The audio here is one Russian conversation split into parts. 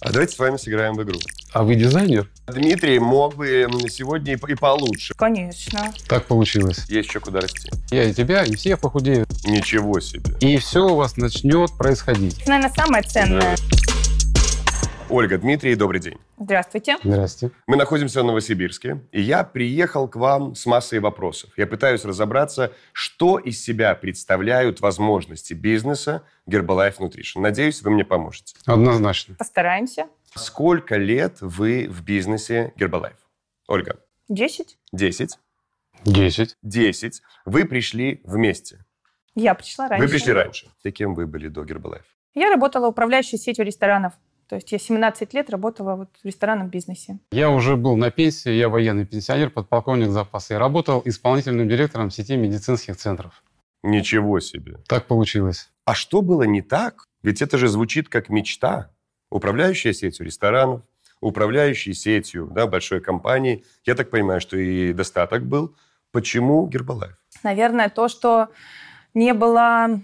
А давайте с вами сыграем в игру. А вы дизайнер? Дмитрий мог бы сегодня и получше. Конечно. Так получилось. Есть еще куда расти. Я и тебя, и все похудеют. Ничего себе. И все у вас начнет происходить. Это, наверное, самое ценное. Ольга, Дмитрий, добрый день. Здравствуйте. Здрасте. Мы находимся в Новосибирске, и я приехал к вам с массой вопросов. Я пытаюсь разобраться, что из себя представляют возможности бизнеса Herbalife Nutrition. Надеюсь, вы мне поможете. Однозначно. Постараемся. Сколько лет вы в бизнесе Herbalife? Ольга, Десять. 10. Десять. 10. Вы пришли вместе. Я пришла раньше. Вы пришли раньше. И кем вы были до Herbalife? Я работала управляющей сетью ресторанов. То есть я 17 лет работала вот в ресторанном бизнесе. Я уже был на пенсии, я военный пенсионер, подполковник запаса. Я работал исполнительным директором сети медицинских центров. Ничего себе. Так получилось. А что было не так? Ведь это же звучит как мечта. Управляющая сетью ресторанов, управляющей сетью да, большой компании. Я так понимаю, что и достаток был. Почему Гербалайф? Наверное, то, что не было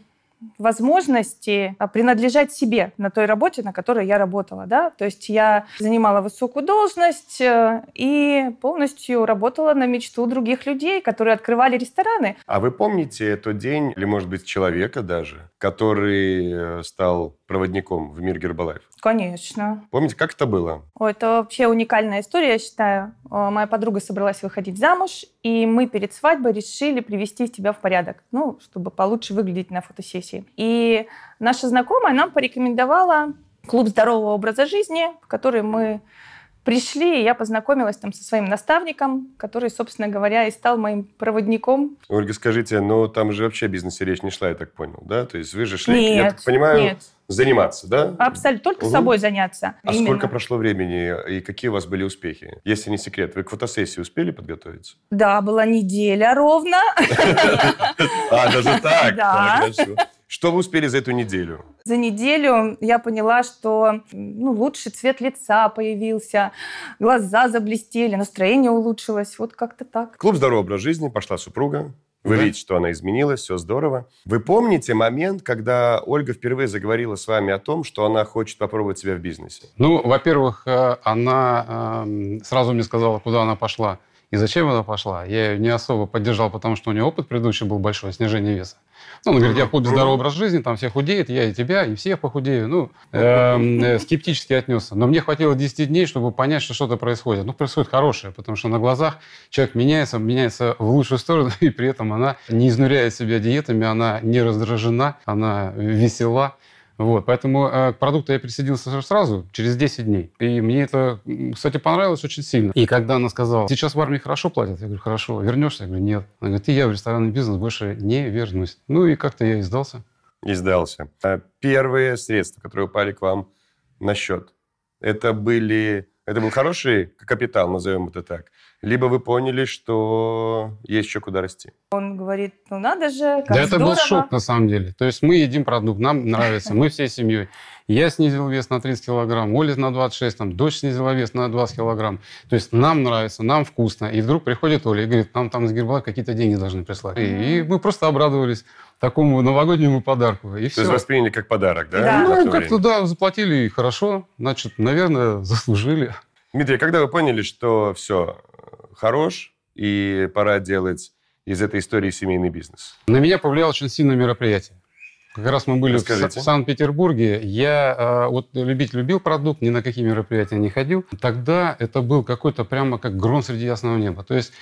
возможности а, принадлежать себе на той работе, на которой я работала. Да? То есть я занимала высокую должность э, и полностью работала на мечту других людей, которые открывали рестораны. А вы помните тот день, или, может быть, человека даже, который э, стал проводником в мир Гербалайф? Конечно. Помните, как это было? О, это вообще уникальная история, я считаю. Моя подруга собралась выходить замуж, и мы перед свадьбой решили привести тебя в порядок, ну, чтобы получше выглядеть на фотосессии. И наша знакомая нам порекомендовала клуб здорового образа жизни, в который мы пришли, и я познакомилась там со своим наставником, который, собственно говоря, и стал моим проводником. Ольга, скажите, ну там же вообще о бизнесе речь не шла, я так понял, да? То есть вы же шли, я Нет, так понимаю, нет. заниматься, да? Абсолютно. Только Мгм. собой заняться. А Именно. сколько прошло времени и какие у вас были успехи? Если не секрет, вы к фотосессии успели подготовиться? Да, была неделя ровно. А, даже так? Да. Что вы успели за эту неделю? За неделю я поняла, что ну, лучший цвет лица появился, глаза заблестели, настроение улучшилось. Вот как-то так. Клуб «Здоровый образ жизни» пошла супруга. Вы Да. видите, что она изменилась, все здорово. Вы помните момент, когда Ольга впервые заговорила с вами о том, что она хочет попробовать себя в бизнесе? Ну, во-первых, э, она эм, сразу мне сказала, куда она пошла и зачем она пошла. Я ее не особо поддержал, потому что у нее опыт предыдущий был большой, снижение веса. Ну, она говорит, я клубе здоровый образ жизни, там все худеют, я и тебя, и все похудею. Ну, эм, э, скептически отнесся. Но мне хватило 10 дней, чтобы понять, что что-то происходит. Ну, происходит хорошее, потому что на глазах человек меняется, меняется в лучшую сторону, и при этом она не изнуряет себя диетами, она не раздражена, она весела. Вот, поэтому э, к продукту я присоединился сразу, через 10 дней. И мне это, кстати, понравилось очень сильно. И когда она сказала, сейчас в армии хорошо платят, я говорю, хорошо, вернешься? Я говорю, нет. Она говорит, и я в ресторанный бизнес больше не вернусь. Ну и как-то я и сдался. И сдался. А Первые средства, которые упали к вам на счет, это были... Это был хороший капитал, назовем это так. Либо вы поняли, что есть еще куда расти. Он говорит, ну надо же, как да это был шок на самом деле. То есть мы едим продукт, нам нравится, мы всей семьей. Я снизил вес на 30 килограмм, Оля на 26, там, дочь снизила вес на 20 килограмм. То есть нам нравится, нам вкусно. И вдруг приходит Оля и говорит, нам там из Гербалайф какие-то деньги должны прислать. И, и мы просто обрадовались такому новогоднему подарку. И То все. есть восприняли как подарок, да? Да. то Ну, как-то, да, заплатили и хорошо. Значит, наверное, заслужили. Дмитрий, когда вы поняли, что все, хорош, и пора делать из этой истории семейный бизнес? На меня повлияло очень сильное мероприятие. Как раз мы были Расскажите. в Санкт-Петербурге. Я э, вот любить любил продукт, ни на какие мероприятия не ходил. Тогда это был какой-то прямо как гром среди ясного неба. То есть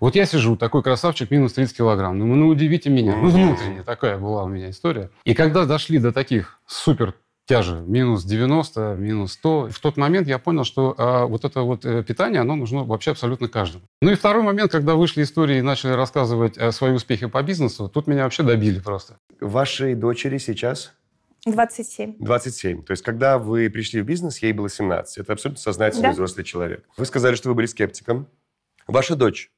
вот я сижу, такой красавчик, минус 30 килограмм. Думаю, ну удивите меня. Ну, внутренне такая была у меня история. И когда дошли до таких супер тяжи, минус 90, минус 100. В тот момент я понял, что э, вот это вот э, питание, оно нужно вообще абсолютно каждому. Ну и второй момент, когда вышли истории и начали рассказывать э, свои успехи по бизнесу, тут меня вообще добили просто. Вашей дочери сейчас 27. 27. То есть, когда вы пришли в бизнес, ей было 17. Это абсолютно сознательный Да. взрослый человек. Вы сказали, что вы были скептиком. Ваша дочь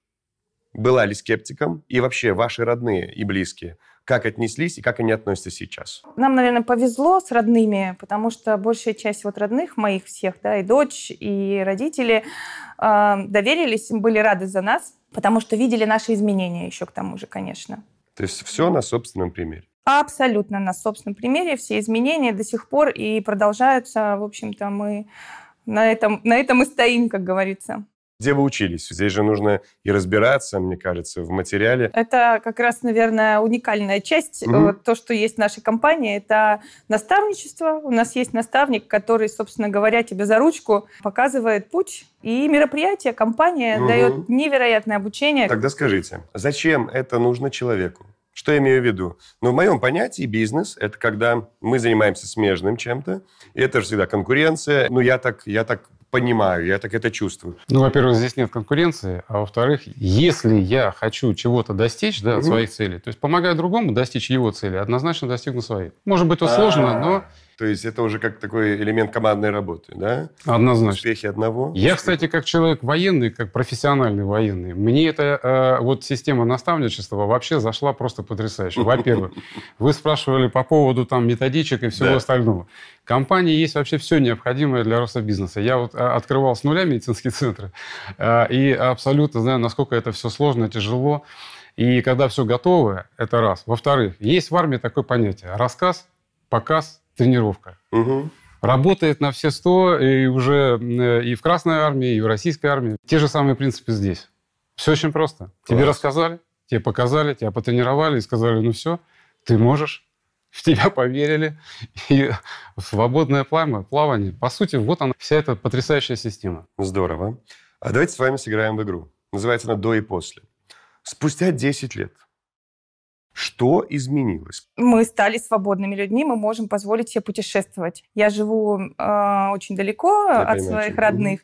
была ли скептиком? И вообще, ваши родные и близкие, как отнеслись и как они относятся сейчас? Нам, наверное, повезло с родными, потому что большая часть вот родных моих всех, да, и дочь, и родители э, доверились, были рады за нас, потому что видели наши изменения еще к тому же, конечно. То есть, все на собственном примере. Абсолютно на собственном примере. Все изменения до сих пор и продолжаются. В общем-то, мы на этом, на этом и стоим, как говорится. Где вы учились? Здесь же нужно и разбираться, мне кажется, в материале. Это как раз, наверное, уникальная часть. Угу. То, что есть в нашей компании, это наставничество. У нас есть наставник, который, собственно говоря, тебе за ручку показывает путь. И мероприятие, компания угу. дает невероятное обучение. Тогда скажите, зачем это нужно человеку? Что я имею в виду? Ну, в моем понятии бизнес – это когда мы занимаемся смежным чем-то, и это же всегда конкуренция. Ну, я так, я так понимаю, я так это чувствую. Ну, во-первых, здесь нет конкуренции, а во-вторых, если я хочу чего-то достичь, да, угу. своих целей, то есть помогая другому достичь его цели, однозначно достигну своих. Может быть, это сложно, но то есть это уже как такой элемент командной работы, да? Однозначно. Успехи одного. Я, кстати, как человек военный, как профессиональный военный, мне эта э, вот система наставничества вообще зашла просто потрясающе. Во-первых, вы спрашивали по поводу там методичек и всего да. остального. Компании есть вообще все необходимое для роста бизнеса. Я вот э, открывал с нуля медицинские центры э, и абсолютно знаю, насколько это все сложно, тяжело. И когда все готово, это раз. Во-вторых, есть в армии такое понятие – рассказ, показ, тренировка. Угу. Работает на все сто и уже э, и в Красной армии, и в Российской армии. Те же самые принципы здесь. Все очень просто. Класс. Тебе рассказали, тебе показали, тебя потренировали и сказали, ну все, ты можешь в тебя поверили. И свободное плавание, плавание. По сути, вот она, вся эта потрясающая система. Здорово. А давайте с вами сыграем в игру. Называется она «До и после». Спустя 10 лет что изменилось? Мы стали свободными людьми, мы можем позволить себе путешествовать. Я живу э, очень далеко я от понимаю, своих родных,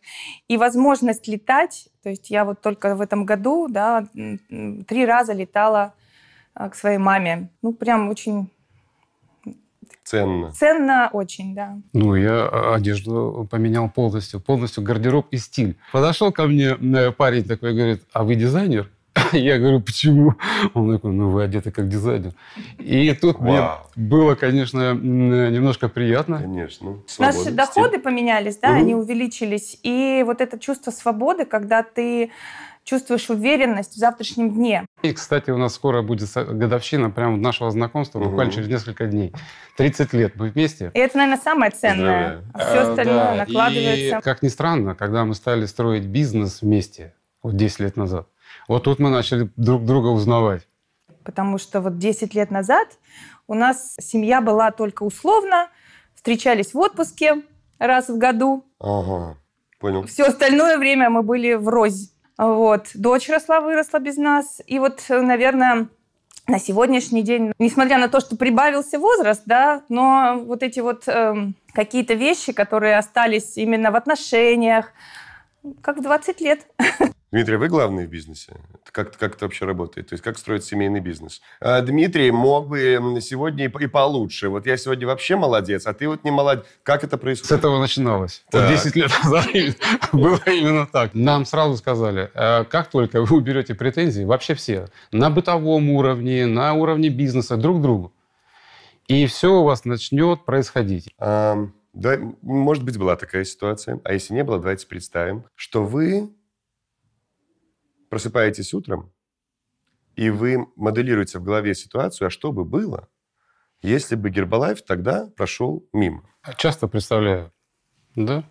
и возможность летать, то есть я вот только в этом году, да, три раза летала э, к своей маме. Ну, прям очень Ценно. Ценно очень, да. Ну, я а, одежду поменял полностью. Полностью гардероб и стиль. Подошел ко мне э, парень такой, говорит, а вы дизайнер? Я говорю, почему? Он такой, ну вы одеты как дизайнер. И тут Вау. мне было, конечно, немножко приятно. Конечно. Наши доходы поменялись, да, угу. они увеличились. И вот это чувство свободы, когда ты чувствуешь уверенность в завтрашнем дне. И, кстати, у нас скоро будет годовщина прямо нашего знакомства, угу. буквально через несколько дней. 30 лет мы вместе. И это, наверное, самое ценное. А все э, остальное да. накладывается. И, как ни странно, когда мы стали строить бизнес вместе, вот 10 лет назад, вот тут мы начали друг друга узнавать. Потому что вот 10 лет назад у нас семья была только условно, встречались в отпуске раз в году. Ага, понял. Все остальное время мы были в розе. Вот. Дочь росла, выросла без нас. И вот, наверное, на сегодняшний день, несмотря на то, что прибавился возраст, да, но вот эти вот э, какие-то вещи, которые остались именно в отношениях, как в 20 лет. Дмитрий, вы главный в бизнесе? Как, как это вообще работает? То есть как строить семейный бизнес? А, Дмитрий мог бы сегодня и, и получше. Вот я сегодня вообще молодец, а ты вот не молодец. Как это происходит? С этого начиналось. Так. Вот 10 лет назад было именно так. Нам сразу сказали, «А как только вы уберете претензии, вообще все, на бытовом уровне, на уровне бизнеса, друг к другу, и все у вас начнет происходить. А, да, может быть, была такая ситуация. А если не было, давайте представим, что вы просыпаетесь утром, и вы моделируете в голове ситуацию, а что бы было, если бы Гербалайф тогда прошел мимо? Часто представляю, да.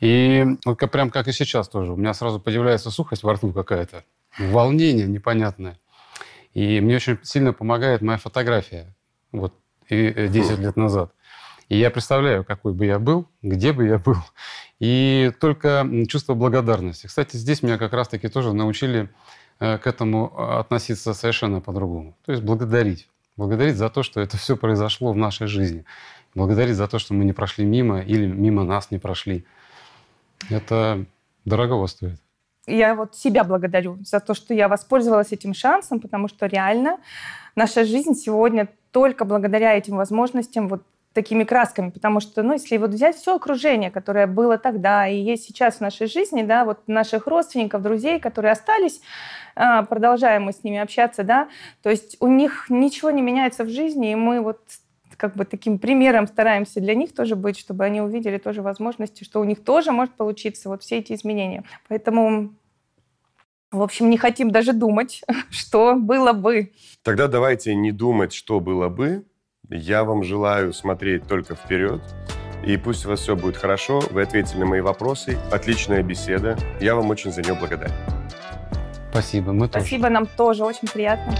И вот прям как и сейчас тоже. У меня сразу появляется сухость во рту какая-то, волнение непонятное. И мне очень сильно помогает моя фотография. Вот 10 э, лет назад. И я представляю, какой бы я был, где бы я был. И только чувство благодарности. Кстати, здесь меня как раз-таки тоже научили э, к этому относиться совершенно по-другому. То есть благодарить. Благодарить за то, что это все произошло в нашей жизни. Благодарить за то, что мы не прошли мимо или мимо нас не прошли. Это дорого стоит. Я вот себя благодарю за то, что я воспользовалась этим шансом, потому что реально наша жизнь сегодня только благодаря этим возможностям вот такими красками, потому что, ну, если вот взять все окружение, которое было тогда и есть сейчас в нашей жизни, да, вот наших родственников, друзей, которые остались, а, продолжаем мы с ними общаться, да, то есть у них ничего не меняется в жизни, и мы вот как бы таким примером стараемся для них тоже быть, чтобы они увидели тоже возможности, что у них тоже может получиться вот все эти изменения. Поэтому в общем, не хотим даже думать, что было бы. Тогда давайте не думать, что было бы, Я вам желаю смотреть только вперед. И пусть у вас все будет хорошо. Вы ответили на мои вопросы. Отличная беседа. Я вам очень за нее благодарен. Спасибо, мы тоже. Спасибо, нам тоже очень приятно.